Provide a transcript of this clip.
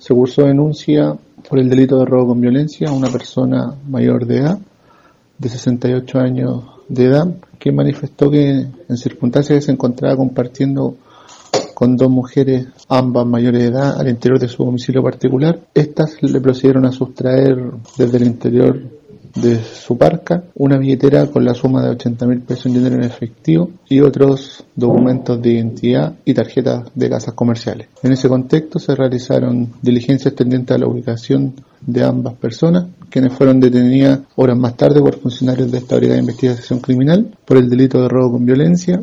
se cursó denuncia por el delito de robo con violencia a una persona mayor de edad, de 68 años de edad, que manifestó que en circunstancias que se encontraba compartiendo con dos mujeres, ambas mayores de edad, al interior de su domicilio particular. Estas le procedieron a sustraer desde el interior de su parca una billetera con la suma de 80 mil pesos en dinero en efectivo y otros documentos de identidad y tarjetas de casas comerciales. En ese contexto se realizaron diligencias tendientes a la ubicación de ambas personas, quienes fueron detenidas horas más tarde por funcionarios de esta brigada de investigación criminal por el delito de robo con violencia